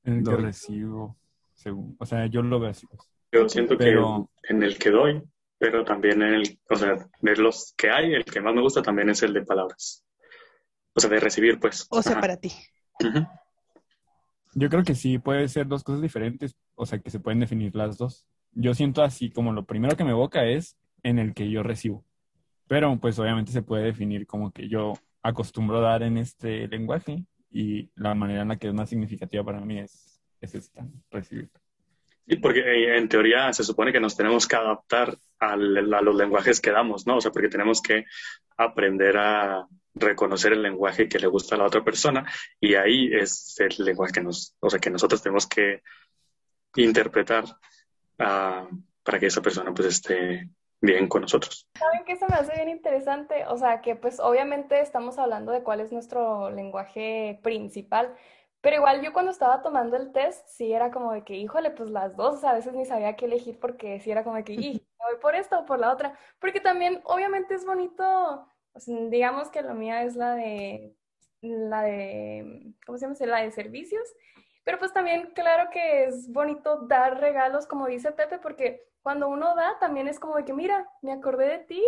En el que recibo, según, o sea, yo lo veo así. pues. Yo siento Pero- que en el que doy, pero también en el, o sea, de los que hay, el que más me gusta también es el de palabras. O sea, de recibir, pues. O sea, Ajá. para ti. Yo creo que sí puede ser dos cosas diferentes, o sea, que se pueden definir las dos. Yo siento así como lo primero que me evoca es en el que yo recibo. Pero pues obviamente se puede definir como que yo acostumbro dar en este lenguaje y la manera en la que es más significativa para mí es, es esta, recibir. Sí, porque eh, en teoría se supone que nos tenemos que adaptar al- a los lenguajes que damos, ¿no? O sea, porque tenemos que aprender a reconocer el lenguaje que le gusta a la otra persona y ahí es el lenguaje que nos, o sea, que nosotros tenemos que interpretar ah, para que esa persona pues esté bien con nosotros. ¿Saben qué se me hace bien interesante? O sea, que pues obviamente estamos hablando de cuál es nuestro lenguaje principal, pero igual yo cuando estaba tomando el test, sí era como de que, híjole, pues las dos, o sea, a veces ni sabía qué elegir porque sí era como de que, "Y, me voy por esta o por la otra, porque también obviamente es bonito, digamos que la mía es la de, la de, ¿cómo se llama? La de servicios, pero pues también claro que es bonito dar regalos, como dice Pepe, porque cuando uno da también es como de que, mira, me acordé de ti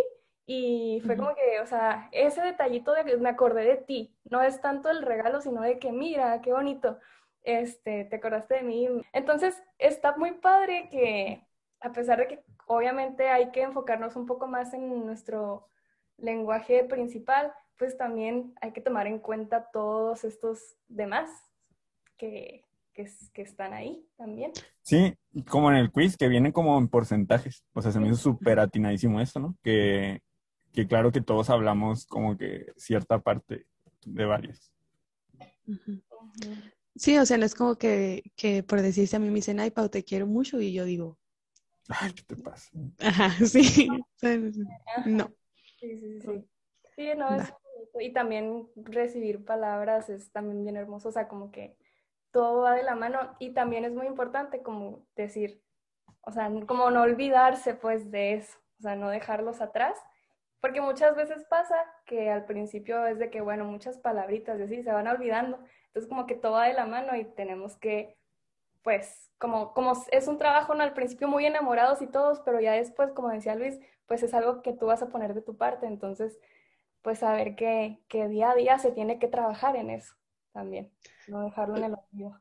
y fue como que, o sea, ese detallito de que me acordé de ti, no es tanto el regalo, sino de que, mira, qué bonito, este, te acordaste de mí. Entonces, está muy padre que, a pesar de que obviamente hay que enfocarnos un poco más en nuestro lenguaje principal, pues también hay que tomar en cuenta todos estos demás que, que, que están ahí también. Sí, como en el quiz, que vienen como en porcentajes. O sea, se me hizo súper atinadísimo eso, ¿no? Que, que claro que todos hablamos como que cierta parte de varios. Sí, o sea, no es como que, que por decirse a mí me dicen, ay, Pau, te quiero mucho, y yo digo, Ay, ¿qué te pasa? ajá, sí, no. Sí, sí, sí. Sí, no, es bonito. Y también recibir palabras es también bien hermoso, o sea, como que todo va de la mano y también es muy importante como decir, o sea, como no olvidarse pues de eso, o sea, no dejarlos atrás, porque muchas veces pasa que al principio es de que, bueno, muchas palabritas y así se van olvidando, entonces como que todo va de la mano y tenemos que, pues, como, como es un trabajo, ¿no? Al principio muy enamorados y todos, pero ya después, como decía Luis, pues es algo que tú vas a poner de tu parte, entonces, pues saber que, que día a día se tiene que trabajar en eso también, no dejarlo en el olvido.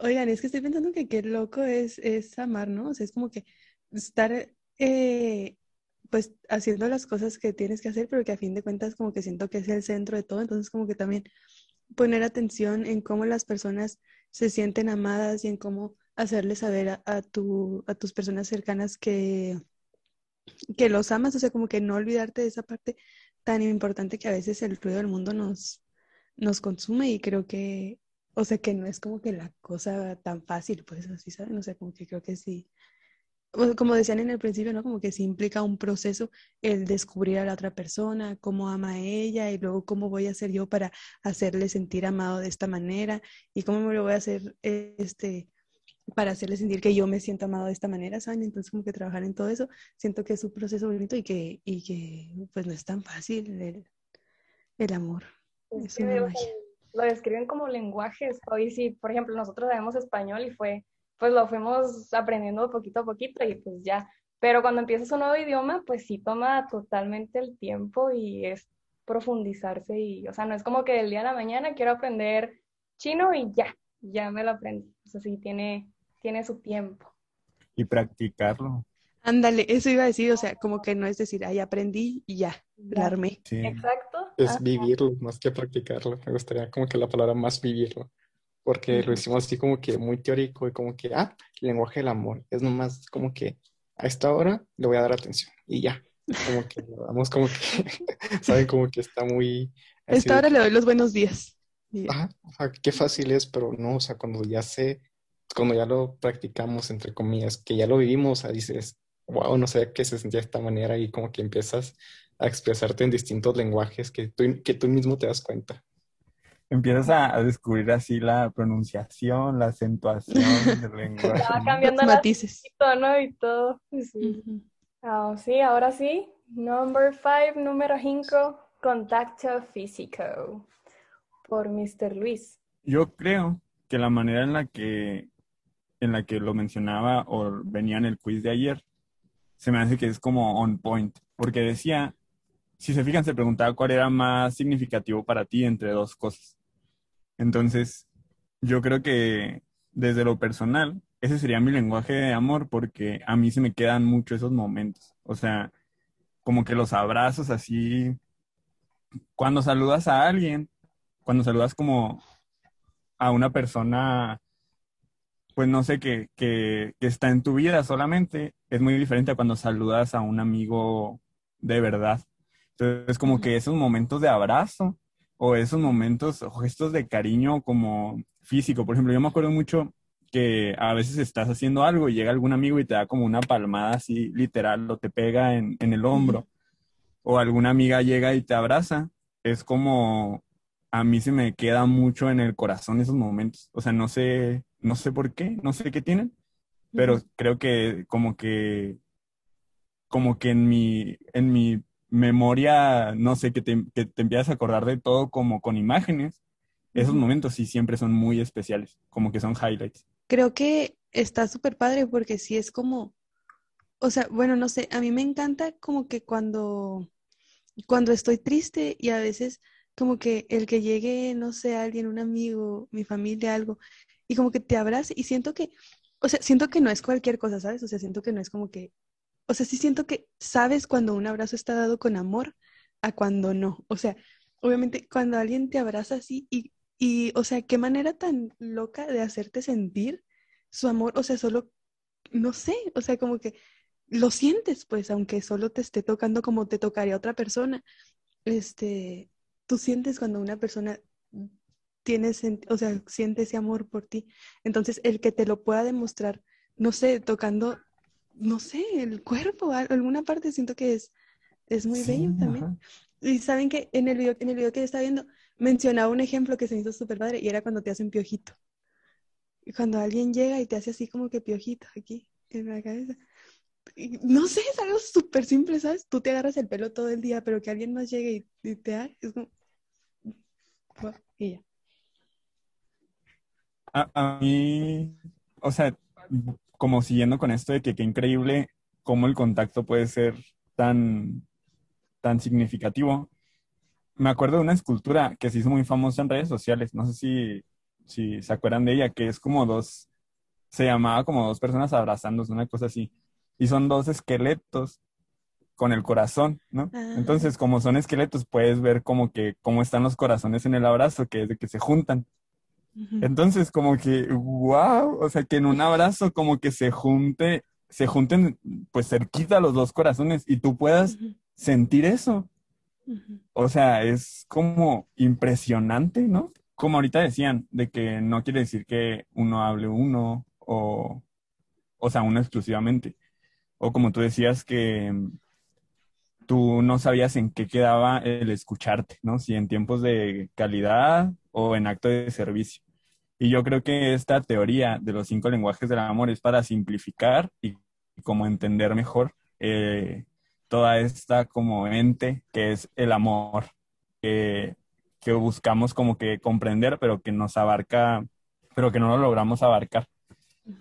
Oigan, es que estoy pensando que qué loco es, es amar, ¿no? O sea, es como que estar, eh, pues, haciendo las cosas que tienes que hacer, pero que a fin de cuentas como que siento que es el centro de todo, entonces como que también poner atención en cómo las personas se sienten amadas y en cómo hacerles saber a, tu, a tus personas cercanas que, que los amas, o sea, como que no olvidarte de esa parte tan importante que a veces el ruido del mundo nos, nos consume y creo que, o sea, que no es como que la cosa tan fácil, pues así, ¿saben? O sea, como que creo que sí, como decían en el principio, ¿no? Como que sí implica un proceso el descubrir a la otra persona, cómo ama a ella y luego cómo voy a hacer yo para hacerle sentir amado de esta manera y cómo me lo voy a hacer, este, para hacerle sentir que yo me siento amado de esta manera, ¿saben? Entonces como que trabajar en todo eso, siento que es un proceso bonito y que, y que pues no es tan fácil el, el amor. Es una magia. lo describen como lenguajes. Hoy sí, por ejemplo, nosotros sabemos español y fue, pues lo fuimos aprendiendo poquito a poquito y pues ya. Pero cuando empiezas un nuevo idioma, pues sí toma totalmente el tiempo y es profundizarse y, o sea, no es como que del día a la mañana quiero aprender chino y ya, ya me lo aprendí. O sea, sí tiene, tiene su tiempo. Y practicarlo. Ándale, eso iba a decir, o sea, como que no es decir, ay, aprendí y ya, la Ya. armé. Sí. Exacto. Es vivirlo más que practicarlo. Me gustaría como que la palabra más vivirlo. Porque lo hicimos así como que muy teórico y como que, ah, el lenguaje del amor. Es nomás como que a esta hora le voy a dar atención y ya. Como que lo damos como que, saben, como que está muy... A esta hora le doy los buenos días. Ajá, sea, qué fácil es, pero no, o sea, cuando ya sé, cuando ya lo practicamos, entre comillas, que ya lo vivimos, o sea, dices, wow, no sé qué se sentía de esta manera y como que empiezas a expresarte en distintos lenguajes que tú, que tú mismo te das cuenta. Empiezas a, a descubrir así la pronunciación, la acentuación del lenguaje. ya va ¿no? cambiando Los matices. tono y todo. Sí. Ujú. Ah, sí, ahora sí. Number five, número 5, contacto físico. Por Mr. Luis. Yo creo que la manera en la que, en la que lo mencionaba o venía en el quiz de ayer, se me hace que es como on point, porque decía, si se fijan, se preguntaba cuál era más significativo para ti entre dos cosas. Entonces, yo creo que desde lo personal, ese sería mi lenguaje de amor porque a mí se me quedan mucho esos momentos. O sea, como que los abrazos así, cuando saludas a alguien, cuando saludas como a una persona, pues no sé, que, que, que está en tu vida solamente, es muy diferente a cuando saludas a un amigo de verdad. Entonces, como que esos momentos de abrazo o esos momentos o gestos de cariño como físico, por ejemplo, yo me acuerdo mucho que a veces estás haciendo algo y llega algún amigo y te da como una palmada así literal o te pega en, en el hombro. O alguna amiga llega y te abraza, es como a mí se me queda mucho en el corazón esos momentos. O sea, no sé, no sé por qué, no sé qué tienen, pero creo que como que como que en mi en mi memoria, no sé, que te, que te empiezas a acordar de todo como con imágenes, esos momentos sí siempre son muy especiales, como que son highlights. Creo que está súper padre porque sí es como, o sea, bueno, no sé, a mí me encanta como que cuando, cuando estoy triste y a veces como que el que llegue, no sé, alguien, un amigo, mi familia, algo, y como que te abrace y siento que, o sea, siento que no es cualquier cosa, ¿sabes? O sea, siento que no es como que, o sea, sí siento que sabes cuando un abrazo está dado con amor a cuando no. O sea, obviamente cuando alguien te abraza así y, y, o sea, qué manera tan loca de hacerte sentir su amor, o sea, solo, no sé, o sea, como que lo sientes, pues, aunque solo te esté tocando como te tocaría otra persona. Este, tú sientes cuando una persona tiene, o sea, siente ese amor por ti. Entonces, el que te lo pueda demostrar, no sé, tocando, no sé, el cuerpo, alguna parte, siento que es, es muy bello también. Y saben que en el video, en el video que estaba viendo, mencionaba un ejemplo que se me hizo súper padre y era cuando te hacen piojito. Y cuando alguien llega y te hace así como que piojito aquí en la cabeza. no sé, es algo súper simple, ¿sabes? Tú te agarras el pelo todo el día, pero que alguien más llegue y, te haga, es como... Y ya. A, a, mí, o sea, como siguiendo con esto de que qué increíble cómo el contacto puede ser tan, tan significativo me acuerdo de una escultura que se hizo muy famosa en redes sociales, no sé si, si se acuerdan de ella, que es como dos, se llamaba como dos personas abrazándose, una cosa así, y son dos esqueletos con el corazón, ¿no? Ah. Entonces, como son esqueletos, puedes ver como que cómo están los corazones en el abrazo, que es de que se juntan. Entonces, como que, wow, o sea, que en un abrazo como que se junte, se junten pues cerquita los dos corazones y tú puedas sentir eso. O sea, es como impresionante, ¿no? Como ahorita decían, de que no quiere decir que uno hable uno o, o sea, uno exclusivamente. O como tú decías que tú no sabías en qué quedaba el escucharte, ¿no? Si en tiempos de calidad o en acto de servicio. Y yo creo que esta teoría de los cinco lenguajes del amor es para simplificar y, como entender mejor eh, toda esta como ente que es el amor, que, que buscamos como que comprender, pero que nos abarca, pero que no lo logramos abarcar.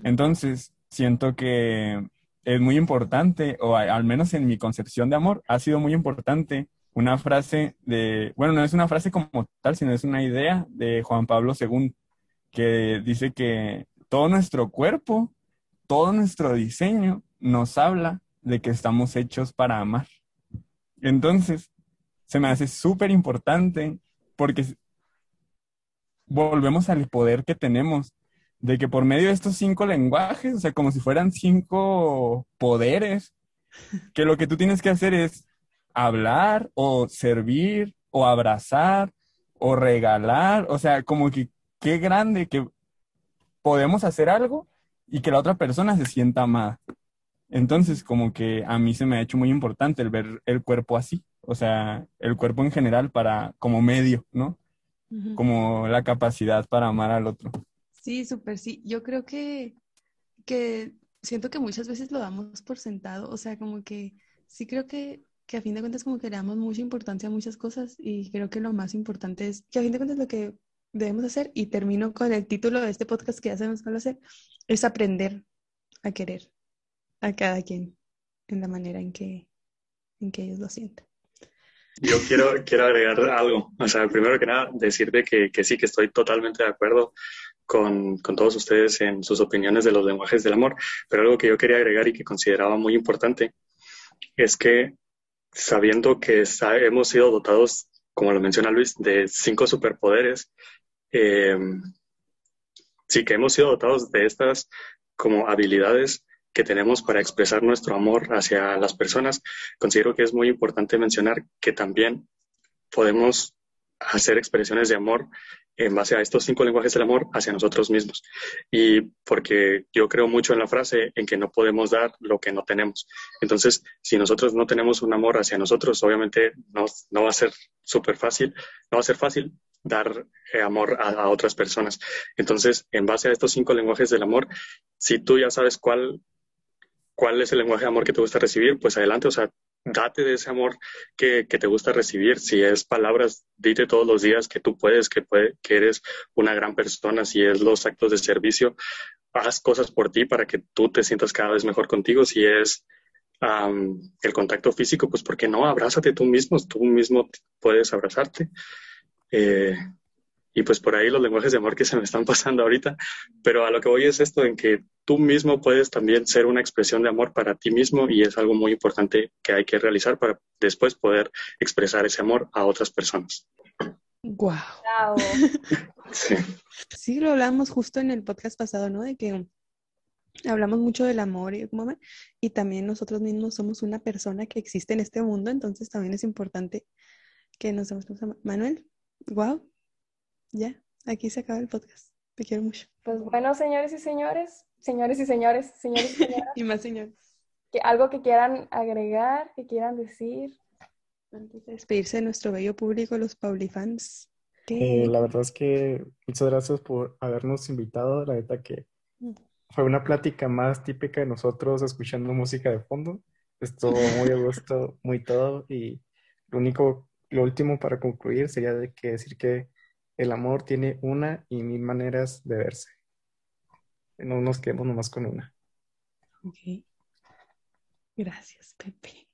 Entonces, siento que es muy importante, o al menos en mi concepción de amor, ha sido muy importante una frase de, bueno, no es una frase como tal, sino es una idea de Juan Pablo II, que dice que todo nuestro cuerpo, todo nuestro diseño nos habla de que estamos hechos para amar. Entonces, se me hace súper importante porque volvemos al poder que tenemos de que por medio de estos cinco lenguajes, o sea, como si fueran cinco poderes, que lo que tú tienes que hacer es hablar o servir o abrazar o regalar, o sea, como que qué grande que podemos hacer algo y que la otra persona se sienta amada. Entonces, como que a mí se me ha hecho muy importante el ver el cuerpo así, o sea, el cuerpo en general para, como medio, ¿no? Como la capacidad para amar al otro. Sí, súper, sí. Yo creo que, que siento que muchas veces lo damos por sentado, o sea, como que sí creo que, que a fin de cuentas como que le damos mucha importancia a muchas cosas y creo que lo más importante es que a fin de cuentas lo que debemos hacer, y termino con el título de este podcast que ya sabemos cuál hacer, es aprender a querer a cada quien en la manera en que, en que ellos lo sientan. Yo quiero, quiero agregar algo. O sea, primero que nada, decirte que, que sí, que estoy totalmente de acuerdo con, con, todos ustedes en sus opiniones de los lenguajes del amor, pero algo que yo quería agregar y que consideraba muy importante es que sabiendo que hemos sido dotados, como lo menciona Luis, de cinco superpoderes, eh, sí que hemos sido dotados de estas como habilidades que tenemos para expresar nuestro amor hacia las personas, considero que es muy importante mencionar que también podemos hacer expresiones de amor en base a estos cinco lenguajes del amor hacia nosotros mismos. Y porque yo creo mucho en la frase en que no podemos dar lo que no tenemos. Entonces, si nosotros no tenemos un amor hacia nosotros, obviamente no, no va a ser súper fácil, no va a ser fácil dar eh, amor a, otras personas. Entonces, en base a estos cinco lenguajes del amor, si tú ya sabes cuál, cuál es el lenguaje de amor que te gusta recibir, pues adelante, o sea, date de ese amor que, que, te gusta recibir. Si es palabras, dite todos los días que tú puedes, que, puede, que eres una gran persona. Si es los actos de servicio, haz cosas por ti para que tú te sientas cada vez mejor contigo. Si es el contacto físico, pues ¿por qué no? Abrázate tú mismo, tú mismo puedes abrazarte. Eh, y pues por ahí los lenguajes de amor que se me están pasando ahorita, pero a lo que voy es esto, en que tú mismo puedes también ser una expresión de amor para ti mismo y es algo muy importante que hay que realizar para después poder expresar ese amor a otras personas. Wow. Sí. sí, lo hablamos justo en el podcast pasado, ¿no? De que hablamos mucho del amor y, y también nosotros mismos somos una persona que existe en este mundo, entonces también es importante que nos demos Manuel, wow, ya, aquí se acaba el podcast. Te quiero mucho. Pues bueno, señores y señores, señores y señores, señores y señoras. y más señores. Que algo que quieran agregar, que quieran decir. Antes de despedirse de nuestro bello público, los Paulifans. Eh, la verdad es que muchas gracias por habernos invitado. La verdad que fue una plática más típica de nosotros escuchando música de fondo. Estuvo muy a gusto, muy todo. Y lo único, lo último para concluir sería de que decir que el amor tiene una y mil maneras de verse. No nos quedemos nomás con una. Ok. Gracias, Pepe.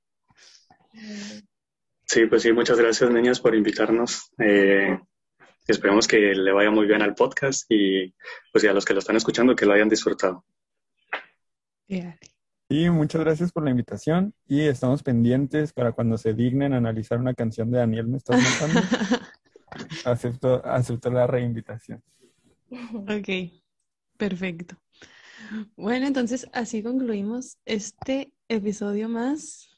Sí, pues sí, muchas gracias, niñas, por invitarnos. Eh, esperemos que le vaya muy bien al podcast y pues a los que lo están escuchando que lo hayan disfrutado. Sí, muchas gracias por la invitación y estamos pendientes para cuando se dignen analizar una canción de Daniel, ¿me estás notando? Acepto, acepto la reinvitación. Ok, perfecto. Bueno, entonces así concluimos este episodio más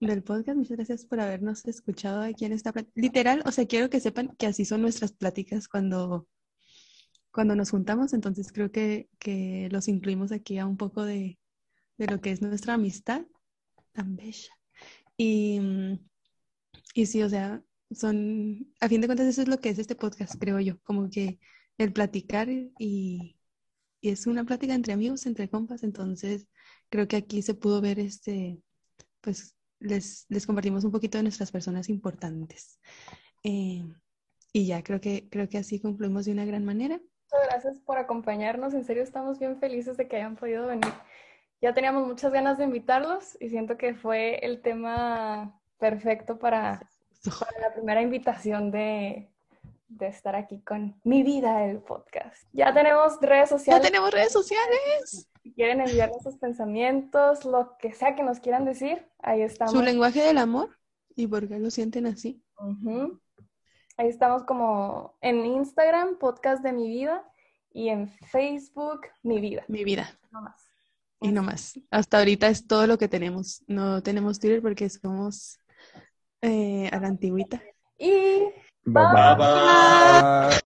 del podcast. Muchas gracias por habernos escuchado aquí en esta Literal, o sea, quiero que sepan que así son nuestras pláticas cuando, cuando nos juntamos. Entonces creo que, que los incluimos aquí a un poco de, de lo que es nuestra amistad tan bella. Y, y sí, o sea, son, a fin de cuentas, eso es lo que es este podcast, creo yo, como que el platicar y, y, es una plática entre amigos, entre compas, entonces creo que aquí se pudo ver este, pues les, les compartimos un poquito de nuestras personas importantes. Eh, y ya creo que, creo que así concluimos de una gran manera. Muchas gracias por acompañarnos, en serio estamos bien felices de que hayan podido venir. Ya teníamos muchas ganas de invitarlos y siento que fue el tema perfecto para para la primera invitación de, de estar aquí con Mi Vida, el podcast. Ya tenemos redes sociales. Ya tenemos redes sociales. Si quieren enviarnos sus pensamientos, lo que sea que nos quieran decir, ahí estamos. Su lenguaje del amor y por qué lo sienten así. Ahí estamos como en Instagram, podcast de mi vida, y en Facebook, mi vida. Mi vida. No más. Y no más. Hasta ahorita es todo lo que tenemos. No tenemos Twitter porque somos eh, a la antigüita. Y bye. bye. bye.